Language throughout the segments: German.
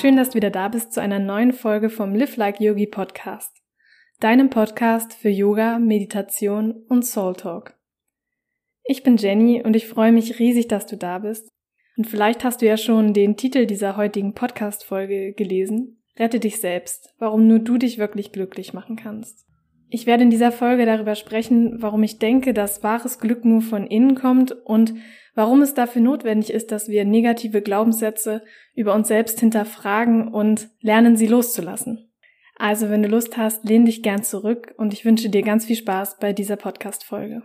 Schön, dass du wieder da bist zu einer neuen Folge vom Live Like Yogi Podcast, deinem Podcast für Yoga, Meditation und Soul Talk. Ich bin Jenny und ich freue mich riesig, dass du da bist. Und vielleicht hast du ja schon den Titel dieser heutigen Podcast-Folge gelesen. Rette dich selbst, warum nur du dich wirklich glücklich machen kannst. Ich werde in dieser Folge darüber sprechen, warum ich denke, dass wahres Glück nur von innen kommt und warum es dafür notwendig ist, dass wir negative Glaubenssätze über uns selbst hinterfragen und lernen, sie loszulassen. Also, wenn du Lust hast, lehn dich gern zurück und ich wünsche dir ganz viel Spaß bei dieser Podcast-Folge.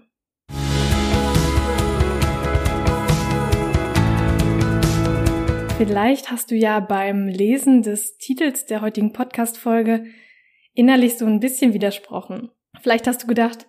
Vielleicht hast du ja beim Lesen des Titels der heutigen Podcast-Folge innerlich so ein bisschen widersprochen. Vielleicht hast du gedacht,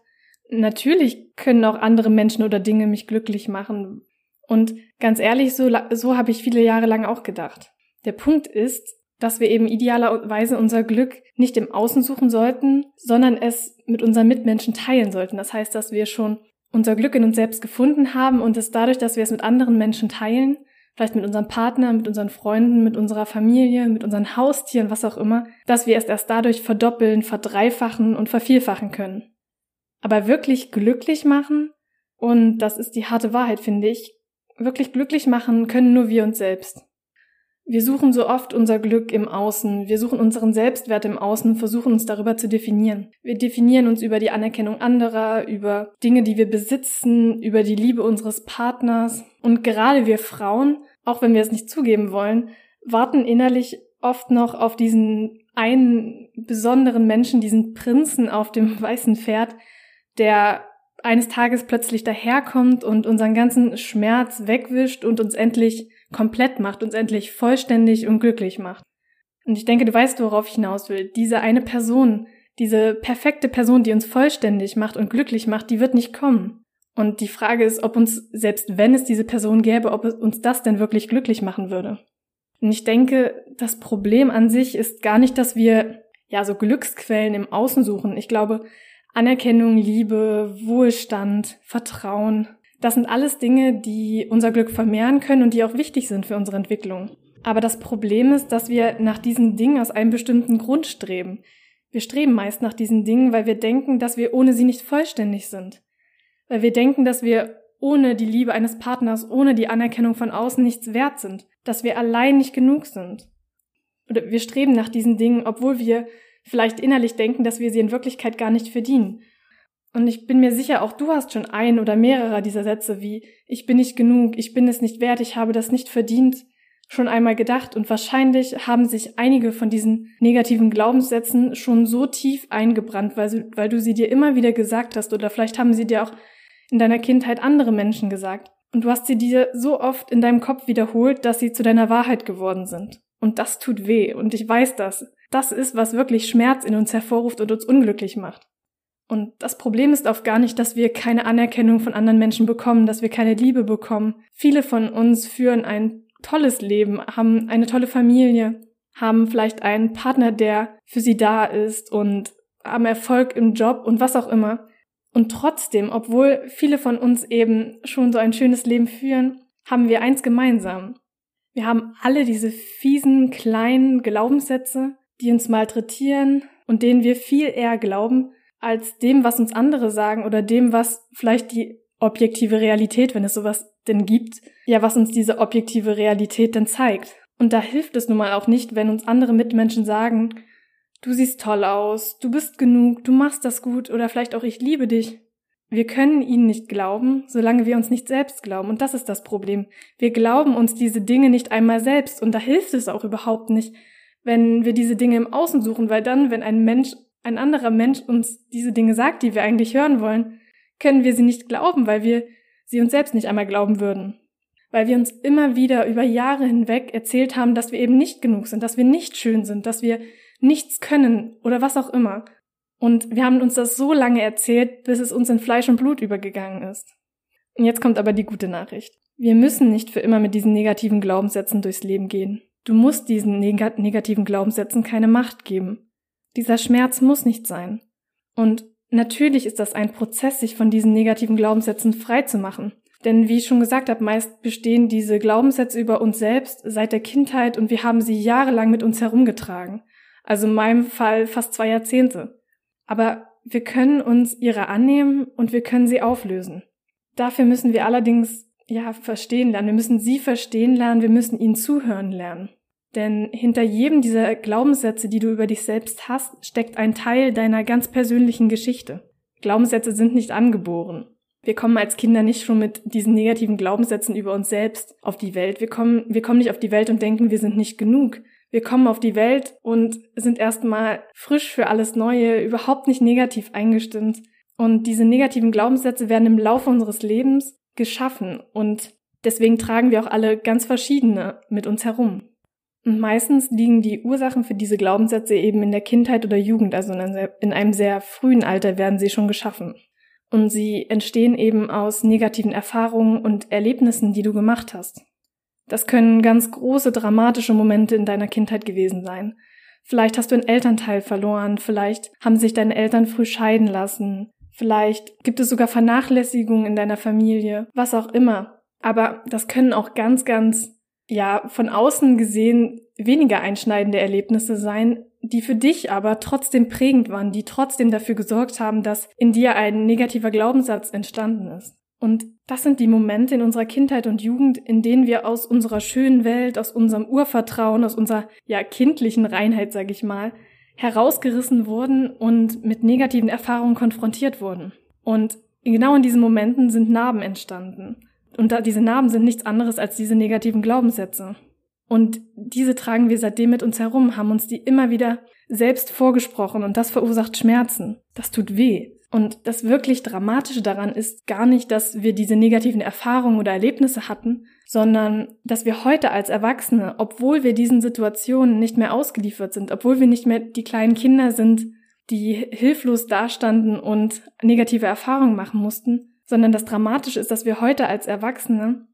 natürlich können auch andere Menschen oder Dinge mich glücklich machen. Und ganz ehrlich, so, so habe ich viele Jahre lang auch gedacht. Der Punkt ist, dass wir eben idealerweise unser Glück nicht im Außen suchen sollten, sondern es mit unseren Mitmenschen teilen sollten. Das heißt, dass wir schon unser Glück in uns selbst gefunden haben und es dadurch, dass wir es mit anderen Menschen teilen, vielleicht mit unserem Partner, mit unseren Freunden, mit unserer Familie, mit unseren Haustieren, was auch immer, dass wir es erst dadurch verdoppeln, verdreifachen und vervielfachen können. Aber wirklich glücklich machen, und das ist die harte Wahrheit, finde ich, Wirklich glücklich machen können nur wir uns selbst. Wir suchen so oft unser Glück im Außen, wir suchen unseren Selbstwert im Außen, versuchen uns darüber zu definieren. Wir definieren uns über die Anerkennung anderer, über Dinge, die wir besitzen, über die Liebe unseres Partners. Und gerade wir Frauen, auch wenn wir es nicht zugeben wollen, warten innerlich oft noch auf diesen einen besonderen Menschen, diesen Prinzen auf dem weißen Pferd, der eines Tages plötzlich daherkommt und unseren ganzen Schmerz wegwischt und uns endlich komplett macht, uns endlich vollständig und glücklich macht. Und ich denke, du weißt, worauf ich hinaus will. Diese eine Person, diese perfekte Person, die uns vollständig macht und glücklich macht, die wird nicht kommen. Und die Frage ist, ob uns, selbst wenn es diese Person gäbe, ob uns das denn wirklich glücklich machen würde. Und ich denke, das Problem an sich ist gar nicht, dass wir ja so Glücksquellen im Außen suchen. Ich glaube, Anerkennung, Liebe, Wohlstand, Vertrauen. Das sind alles Dinge, die unser Glück vermehren können und die auch wichtig sind für unsere Entwicklung. Aber das Problem ist, dass wir nach diesen Dingen aus einem bestimmten Grund streben. Wir streben meist nach diesen Dingen, weil wir denken, dass wir ohne sie nicht vollständig sind. Weil wir denken, dass wir ohne die Liebe eines Partners, ohne die Anerkennung von außen nichts wert sind, dass wir allein nicht genug sind. Oder wir streben nach diesen Dingen, obwohl wir vielleicht innerlich denken, dass wir sie in Wirklichkeit gar nicht verdienen. Und ich bin mir sicher, auch du hast schon ein oder mehrere dieser Sätze wie ich bin nicht genug, ich bin es nicht wert, ich habe das nicht verdient, schon einmal gedacht und wahrscheinlich haben sich einige von diesen negativen Glaubenssätzen schon so tief eingebrannt, weil, sie, weil du sie dir immer wieder gesagt hast oder vielleicht haben sie dir auch in deiner Kindheit andere Menschen gesagt. Und du hast sie dir so oft in deinem Kopf wiederholt, dass sie zu deiner Wahrheit geworden sind. Und das tut weh. Und ich weiß das das ist, was wirklich Schmerz in uns hervorruft und uns unglücklich macht. Und das Problem ist oft gar nicht, dass wir keine Anerkennung von anderen Menschen bekommen, dass wir keine Liebe bekommen. Viele von uns führen ein tolles Leben, haben eine tolle Familie, haben vielleicht einen Partner, der für sie da ist und haben Erfolg im Job und was auch immer. Und trotzdem, obwohl viele von uns eben schon so ein schönes Leben führen, haben wir eins gemeinsam. Wir haben alle diese fiesen, kleinen Glaubenssätze, die uns malträtieren und denen wir viel eher glauben, als dem, was uns andere sagen oder dem, was vielleicht die objektive Realität, wenn es sowas denn gibt, ja, was uns diese objektive Realität denn zeigt. Und da hilft es nun mal auch nicht, wenn uns andere Mitmenschen sagen, du siehst toll aus, du bist genug, du machst das gut oder vielleicht auch ich liebe dich. Wir können ihnen nicht glauben, solange wir uns nicht selbst glauben. Und das ist das Problem. Wir glauben uns diese Dinge nicht einmal selbst und da hilft es auch überhaupt nicht, wenn wir diese Dinge im Außen suchen, weil dann, wenn ein Mensch, ein anderer Mensch uns diese Dinge sagt, die wir eigentlich hören wollen, können wir sie nicht glauben, weil wir sie uns selbst nicht einmal glauben würden. Weil wir uns immer wieder über Jahre hinweg erzählt haben, dass wir eben nicht genug sind, dass wir nicht schön sind, dass wir nichts können oder was auch immer. Und wir haben uns das so lange erzählt, bis es uns in Fleisch und Blut übergegangen ist. Und jetzt kommt aber die gute Nachricht. Wir müssen nicht für immer mit diesen negativen Glaubenssätzen durchs Leben gehen. Du musst diesen neg negativen Glaubenssätzen keine Macht geben. Dieser Schmerz muss nicht sein. Und natürlich ist das ein Prozess, sich von diesen negativen Glaubenssätzen frei zu machen. Denn wie ich schon gesagt habe, meist bestehen diese Glaubenssätze über uns selbst seit der Kindheit und wir haben sie jahrelang mit uns herumgetragen. Also in meinem Fall fast zwei Jahrzehnte. Aber wir können uns ihrer annehmen und wir können sie auflösen. Dafür müssen wir allerdings ja verstehen lernen. Wir müssen sie verstehen lernen. Wir müssen ihnen zuhören lernen. Denn hinter jedem dieser Glaubenssätze, die du über dich selbst hast, steckt ein Teil deiner ganz persönlichen Geschichte. Glaubenssätze sind nicht angeboren. Wir kommen als Kinder nicht schon mit diesen negativen Glaubenssätzen über uns selbst auf die Welt. Wir kommen, wir kommen nicht auf die Welt und denken, wir sind nicht genug. Wir kommen auf die Welt und sind erstmal frisch für alles Neue, überhaupt nicht negativ eingestimmt. Und diese negativen Glaubenssätze werden im Laufe unseres Lebens geschaffen und deswegen tragen wir auch alle ganz verschiedene mit uns herum. Meistens liegen die Ursachen für diese Glaubenssätze eben in der Kindheit oder Jugend, also in einem sehr frühen Alter werden sie schon geschaffen. Und sie entstehen eben aus negativen Erfahrungen und Erlebnissen, die du gemacht hast. Das können ganz große dramatische Momente in deiner Kindheit gewesen sein. Vielleicht hast du einen Elternteil verloren, vielleicht haben sich deine Eltern früh scheiden lassen, vielleicht gibt es sogar Vernachlässigung in deiner Familie, was auch immer. Aber das können auch ganz, ganz, ja, von außen gesehen weniger einschneidende Erlebnisse sein, die für dich aber trotzdem prägend waren, die trotzdem dafür gesorgt haben, dass in dir ein negativer Glaubenssatz entstanden ist. Und das sind die Momente in unserer Kindheit und Jugend, in denen wir aus unserer schönen Welt, aus unserem Urvertrauen, aus unserer ja kindlichen Reinheit, sag ich mal, herausgerissen wurden und mit negativen Erfahrungen konfrontiert wurden. Und genau in diesen Momenten sind Narben entstanden. Und da, diese Narben sind nichts anderes als diese negativen Glaubenssätze. Und diese tragen wir seitdem mit uns herum, haben uns die immer wieder selbst vorgesprochen und das verursacht Schmerzen. Das tut weh. Und das wirklich Dramatische daran ist gar nicht, dass wir diese negativen Erfahrungen oder Erlebnisse hatten, sondern dass wir heute als Erwachsene, obwohl wir diesen Situationen nicht mehr ausgeliefert sind, obwohl wir nicht mehr die kleinen Kinder sind, die hilflos dastanden und negative Erfahrungen machen mussten, sondern das Dramatische ist, dass wir heute als Erwachsene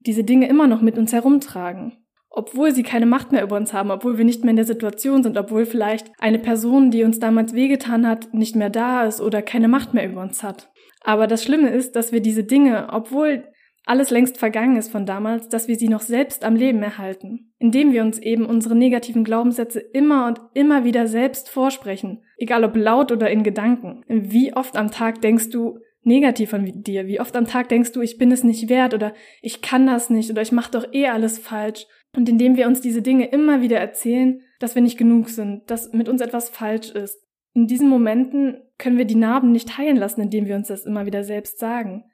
diese Dinge immer noch mit uns herumtragen obwohl sie keine Macht mehr über uns haben, obwohl wir nicht mehr in der Situation sind, obwohl vielleicht eine Person, die uns damals wehgetan hat, nicht mehr da ist oder keine Macht mehr über uns hat. Aber das Schlimme ist, dass wir diese Dinge, obwohl alles längst vergangen ist von damals, dass wir sie noch selbst am Leben erhalten, indem wir uns eben unsere negativen Glaubenssätze immer und immer wieder selbst vorsprechen, egal ob laut oder in Gedanken. Wie oft am Tag denkst du negativ von dir? Wie oft am Tag denkst du, ich bin es nicht wert oder ich kann das nicht oder ich mache doch eh alles falsch und indem wir uns diese Dinge immer wieder erzählen, dass wir nicht genug sind, dass mit uns etwas falsch ist. In diesen Momenten können wir die Narben nicht heilen lassen, indem wir uns das immer wieder selbst sagen.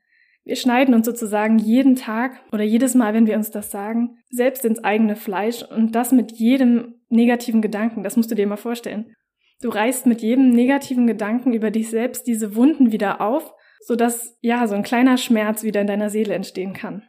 Wir schneiden uns sozusagen jeden Tag oder jedes Mal, wenn wir uns das sagen, selbst ins eigene Fleisch und das mit jedem negativen Gedanken. Das musst du dir mal vorstellen. Du reißt mit jedem negativen Gedanken über dich selbst diese Wunden wieder auf, sodass ja so ein kleiner Schmerz wieder in deiner Seele entstehen kann.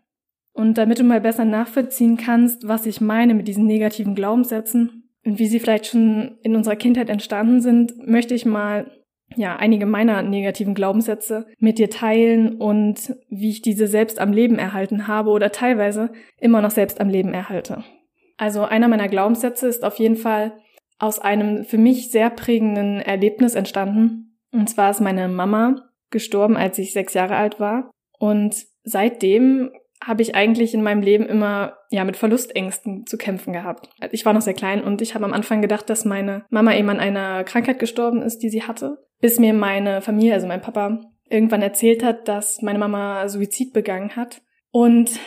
Und damit du mal besser nachvollziehen kannst, was ich meine mit diesen negativen Glaubenssätzen und wie sie vielleicht schon in unserer Kindheit entstanden sind, möchte ich mal ja, einige meiner negativen Glaubenssätze mit dir teilen und wie ich diese selbst am Leben erhalten habe oder teilweise immer noch selbst am Leben erhalte. Also einer meiner Glaubenssätze ist auf jeden Fall aus einem für mich sehr prägenden Erlebnis entstanden. Und zwar ist meine Mama gestorben, als ich sechs Jahre alt war. Und seitdem habe ich eigentlich in meinem Leben immer ja mit Verlustängsten zu kämpfen gehabt. Ich war noch sehr klein und ich habe am Anfang gedacht, dass meine Mama eben an einer Krankheit gestorben ist, die sie hatte, bis mir meine Familie, also mein Papa, irgendwann erzählt hat, dass meine Mama Suizid begangen hat. Und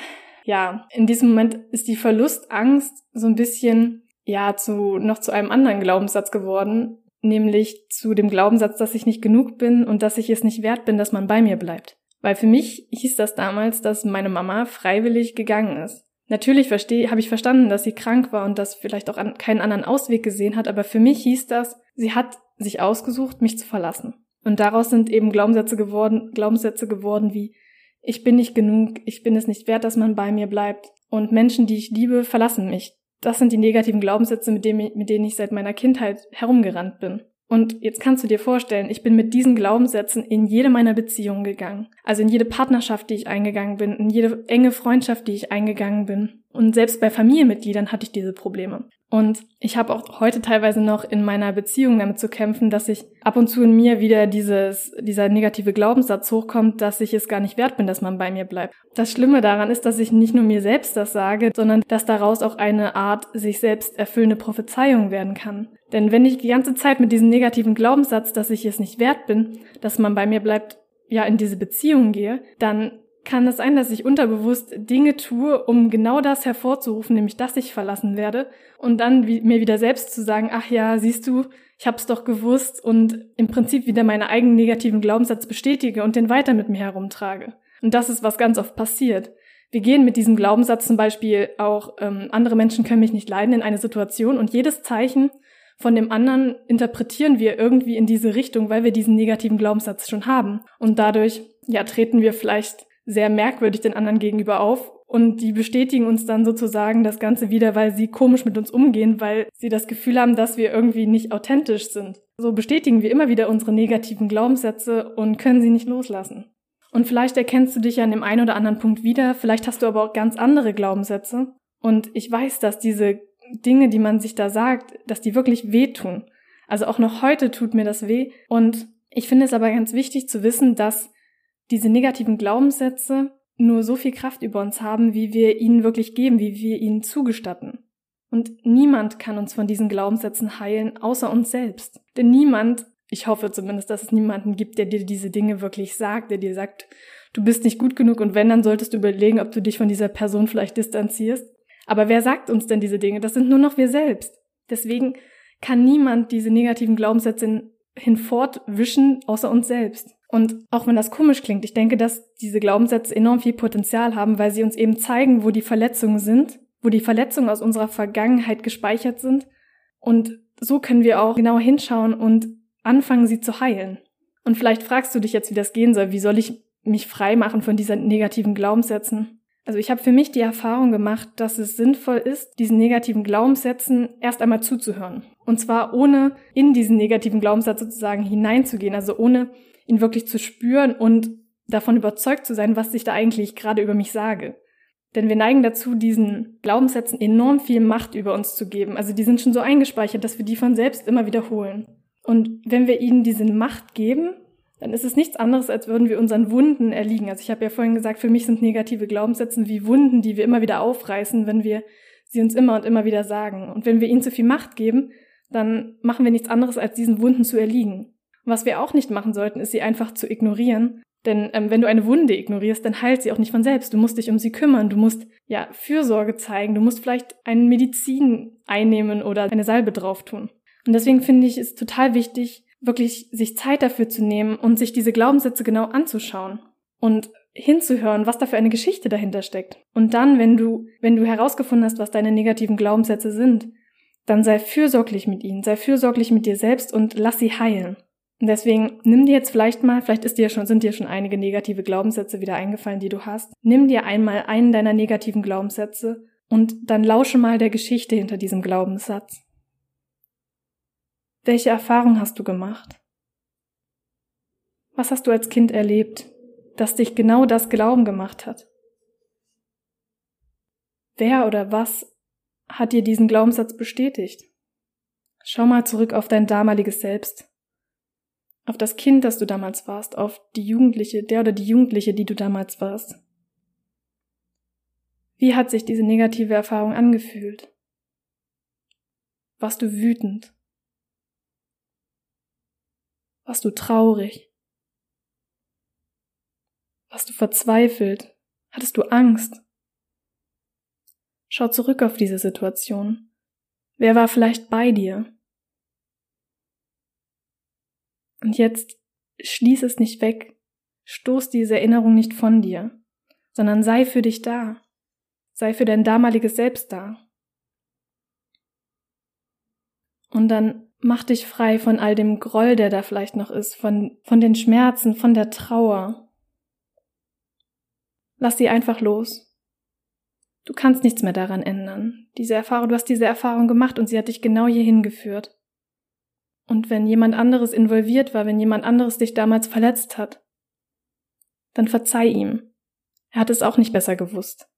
ja, in diesem Moment ist die Verlustangst so ein bisschen ja zu noch zu einem anderen Glaubenssatz geworden, nämlich zu dem Glaubenssatz, dass ich nicht genug bin und dass ich es nicht wert bin, dass man bei mir bleibt. Weil für mich hieß das damals, dass meine Mama freiwillig gegangen ist. Natürlich verstehe, habe ich verstanden, dass sie krank war und dass vielleicht auch an, keinen anderen Ausweg gesehen hat, aber für mich hieß das, sie hat sich ausgesucht, mich zu verlassen. Und daraus sind eben Glaubenssätze geworden, Glaubenssätze geworden wie, ich bin nicht genug, ich bin es nicht wert, dass man bei mir bleibt. Und Menschen, die ich liebe, verlassen mich. Das sind die negativen Glaubenssätze, mit denen, mit denen ich seit meiner Kindheit herumgerannt bin. Und jetzt kannst du dir vorstellen, ich bin mit diesen Glaubenssätzen in jede meiner Beziehungen gegangen. Also in jede Partnerschaft, die ich eingegangen bin, in jede enge Freundschaft, die ich eingegangen bin. Und selbst bei Familienmitgliedern hatte ich diese Probleme. Und ich habe auch heute teilweise noch in meiner Beziehung damit zu kämpfen, dass ich ab und zu in mir wieder dieses, dieser negative Glaubenssatz hochkommt, dass ich es gar nicht wert bin, dass man bei mir bleibt. Das Schlimme daran ist, dass ich nicht nur mir selbst das sage, sondern dass daraus auch eine Art sich selbst erfüllende Prophezeiung werden kann. Denn wenn ich die ganze Zeit mit diesem negativen Glaubenssatz, dass ich es nicht wert bin, dass man bei mir bleibt, ja, in diese Beziehung gehe, dann kann es sein, dass ich unterbewusst Dinge tue, um genau das hervorzurufen, nämlich dass ich verlassen werde und dann wie, mir wieder selbst zu sagen, ach ja, siehst du, ich hab's doch gewusst und im Prinzip wieder meine eigenen negativen Glaubenssatz bestätige und den weiter mit mir herumtrage. Und das ist, was ganz oft passiert. Wir gehen mit diesem Glaubenssatz zum Beispiel auch, ähm, andere Menschen können mich nicht leiden in eine Situation und jedes Zeichen von dem anderen interpretieren wir irgendwie in diese Richtung, weil wir diesen negativen Glaubenssatz schon haben. Und dadurch, ja, treten wir vielleicht sehr merkwürdig den anderen gegenüber auf und die bestätigen uns dann sozusagen das Ganze wieder, weil sie komisch mit uns umgehen, weil sie das Gefühl haben, dass wir irgendwie nicht authentisch sind. So bestätigen wir immer wieder unsere negativen Glaubenssätze und können sie nicht loslassen. Und vielleicht erkennst du dich an dem einen oder anderen Punkt wieder, vielleicht hast du aber auch ganz andere Glaubenssätze. Und ich weiß, dass diese Dinge, die man sich da sagt, dass die wirklich wehtun. Also auch noch heute tut mir das weh. Und ich finde es aber ganz wichtig zu wissen, dass diese negativen Glaubenssätze nur so viel Kraft über uns haben, wie wir ihnen wirklich geben, wie wir ihnen zugestatten. Und niemand kann uns von diesen Glaubenssätzen heilen, außer uns selbst. Denn niemand, ich hoffe zumindest, dass es niemanden gibt, der dir diese Dinge wirklich sagt, der dir sagt, du bist nicht gut genug und wenn, dann solltest du überlegen, ob du dich von dieser Person vielleicht distanzierst. Aber wer sagt uns denn diese Dinge? Das sind nur noch wir selbst. Deswegen kann niemand diese negativen Glaubenssätze hinfortwischen, außer uns selbst. Und auch wenn das komisch klingt, ich denke, dass diese Glaubenssätze enorm viel Potenzial haben, weil sie uns eben zeigen, wo die Verletzungen sind, wo die Verletzungen aus unserer Vergangenheit gespeichert sind. Und so können wir auch genau hinschauen und anfangen, sie zu heilen. Und vielleicht fragst du dich jetzt, wie das gehen soll. Wie soll ich mich frei machen von diesen negativen Glaubenssätzen? Also ich habe für mich die Erfahrung gemacht, dass es sinnvoll ist, diesen negativen Glaubenssätzen erst einmal zuzuhören. Und zwar ohne in diesen negativen Glaubenssatz sozusagen hineinzugehen, also ohne ihn wirklich zu spüren und davon überzeugt zu sein, was ich da eigentlich gerade über mich sage. Denn wir neigen dazu, diesen Glaubenssätzen enorm viel Macht über uns zu geben. Also die sind schon so eingespeichert, dass wir die von selbst immer wiederholen. Und wenn wir ihnen diese Macht geben, dann ist es nichts anderes, als würden wir unseren Wunden erliegen. Also ich habe ja vorhin gesagt, für mich sind negative Glaubenssätze wie Wunden, die wir immer wieder aufreißen, wenn wir sie uns immer und immer wieder sagen. Und wenn wir ihnen zu viel Macht geben, dann machen wir nichts anderes, als diesen Wunden zu erliegen. Was wir auch nicht machen sollten, ist sie einfach zu ignorieren. Denn ähm, wenn du eine Wunde ignorierst, dann heilt sie auch nicht von selbst. Du musst dich um sie kümmern. Du musst ja Fürsorge zeigen. Du musst vielleicht eine Medizin einnehmen oder eine Salbe drauf tun. Und deswegen finde ich es total wichtig, wirklich sich Zeit dafür zu nehmen und sich diese Glaubenssätze genau anzuschauen und hinzuhören, was da für eine Geschichte dahinter steckt. Und dann, wenn du, wenn du herausgefunden hast, was deine negativen Glaubenssätze sind, dann sei fürsorglich mit ihnen, sei fürsorglich mit dir selbst und lass sie heilen. Deswegen nimm dir jetzt vielleicht mal, vielleicht ist dir schon, sind dir schon einige negative Glaubenssätze wieder eingefallen, die du hast. Nimm dir einmal einen deiner negativen Glaubenssätze und dann lausche mal der Geschichte hinter diesem Glaubenssatz. Welche Erfahrung hast du gemacht? Was hast du als Kind erlebt, das dich genau das Glauben gemacht hat? Wer oder was hat dir diesen Glaubenssatz bestätigt? Schau mal zurück auf dein damaliges Selbst auf das Kind, das du damals warst, auf die Jugendliche, der oder die Jugendliche, die du damals warst. Wie hat sich diese negative Erfahrung angefühlt? Warst du wütend? Warst du traurig? Warst du verzweifelt? Hattest du Angst? Schau zurück auf diese Situation. Wer war vielleicht bei dir? Und jetzt schließ es nicht weg, stoß diese Erinnerung nicht von dir, sondern sei für dich da, sei für dein damaliges Selbst da. Und dann mach dich frei von all dem Groll, der da vielleicht noch ist, von, von den Schmerzen, von der Trauer. Lass sie einfach los. Du kannst nichts mehr daran ändern. Diese Erfahrung, du hast diese Erfahrung gemacht und sie hat dich genau hierhin geführt. Und wenn jemand anderes involviert war, wenn jemand anderes dich damals verletzt hat, dann verzeih ihm. Er hat es auch nicht besser gewusst.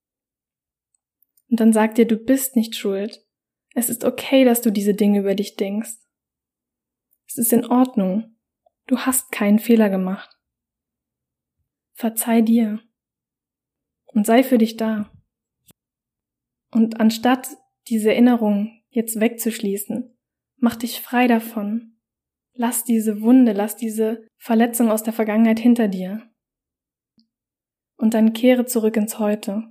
Und dann sag dir, du bist nicht schuld. Es ist okay, dass du diese Dinge über dich denkst. Es ist in Ordnung. Du hast keinen Fehler gemacht. Verzeih dir. Und sei für dich da. Und anstatt diese Erinnerung jetzt wegzuschließen, mach dich frei davon. Lass diese Wunde, lass diese Verletzung aus der Vergangenheit hinter dir. Und dann kehre zurück ins Heute.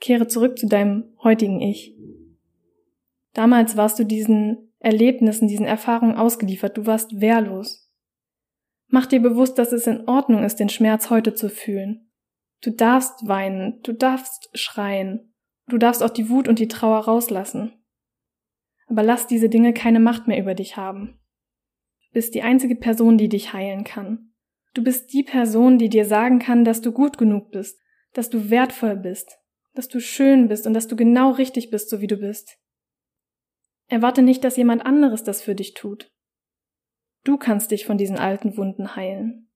Kehre zurück zu deinem heutigen Ich. Damals warst du diesen Erlebnissen, diesen Erfahrungen ausgeliefert, du warst wehrlos. Mach dir bewusst, dass es in Ordnung ist, den Schmerz heute zu fühlen. Du darfst weinen, du darfst schreien, du darfst auch die Wut und die Trauer rauslassen. Aber lass diese Dinge keine Macht mehr über dich haben. Du bist die einzige Person, die dich heilen kann. Du bist die Person, die dir sagen kann, dass du gut genug bist, dass du wertvoll bist, dass du schön bist und dass du genau richtig bist, so wie du bist. Erwarte nicht, dass jemand anderes das für dich tut. Du kannst dich von diesen alten Wunden heilen.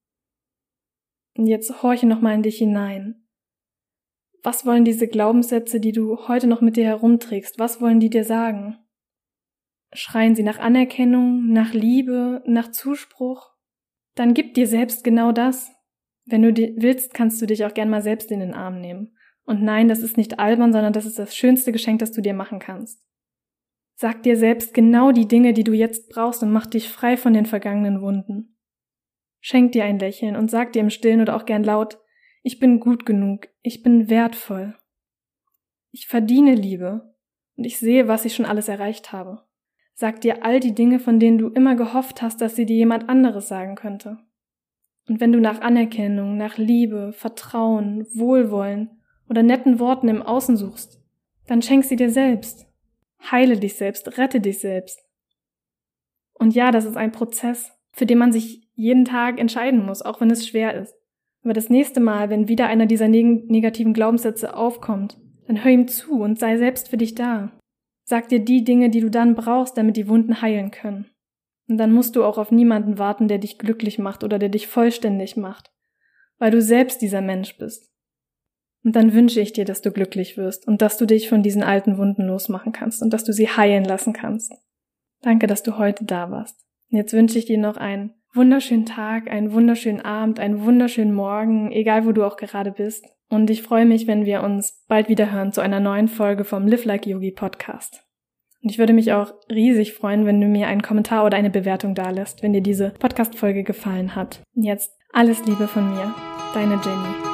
Und jetzt horche nochmal in dich hinein. Was wollen diese Glaubenssätze, die du heute noch mit dir herumträgst, was wollen die dir sagen? Schreien sie nach Anerkennung, nach Liebe, nach Zuspruch? Dann gib dir selbst genau das. Wenn du willst, kannst du dich auch gern mal selbst in den Arm nehmen. Und nein, das ist nicht albern, sondern das ist das schönste Geschenk, das du dir machen kannst. Sag dir selbst genau die Dinge, die du jetzt brauchst und mach dich frei von den vergangenen Wunden. Schenk dir ein Lächeln und sag dir im Stillen oder auch gern laut, ich bin gut genug, ich bin wertvoll. Ich verdiene Liebe und ich sehe, was ich schon alles erreicht habe. Sag dir all die Dinge, von denen du immer gehofft hast, dass sie dir jemand anderes sagen könnte. Und wenn du nach Anerkennung, nach Liebe, Vertrauen, Wohlwollen oder netten Worten im Außen suchst, dann schenk sie dir selbst. Heile dich selbst, rette dich selbst. Und ja, das ist ein Prozess, für den man sich jeden Tag entscheiden muss, auch wenn es schwer ist. Aber das nächste Mal, wenn wieder einer dieser neg negativen Glaubenssätze aufkommt, dann hör ihm zu und sei selbst für dich da. Sag dir die Dinge, die du dann brauchst, damit die Wunden heilen können. Und dann musst du auch auf niemanden warten, der dich glücklich macht oder der dich vollständig macht, weil du selbst dieser Mensch bist. Und dann wünsche ich dir, dass du glücklich wirst und dass du dich von diesen alten Wunden losmachen kannst und dass du sie heilen lassen kannst. Danke, dass du heute da warst. Und jetzt wünsche ich dir noch einen wunderschönen Tag, einen wunderschönen Abend, einen wunderschönen Morgen, egal wo du auch gerade bist. Und ich freue mich, wenn wir uns bald wieder hören zu einer neuen Folge vom Live Like Yogi Podcast. Und ich würde mich auch riesig freuen, wenn du mir einen Kommentar oder eine Bewertung dalässt, wenn dir diese Podcast-Folge gefallen hat. Und jetzt alles Liebe von mir, deine Jenny.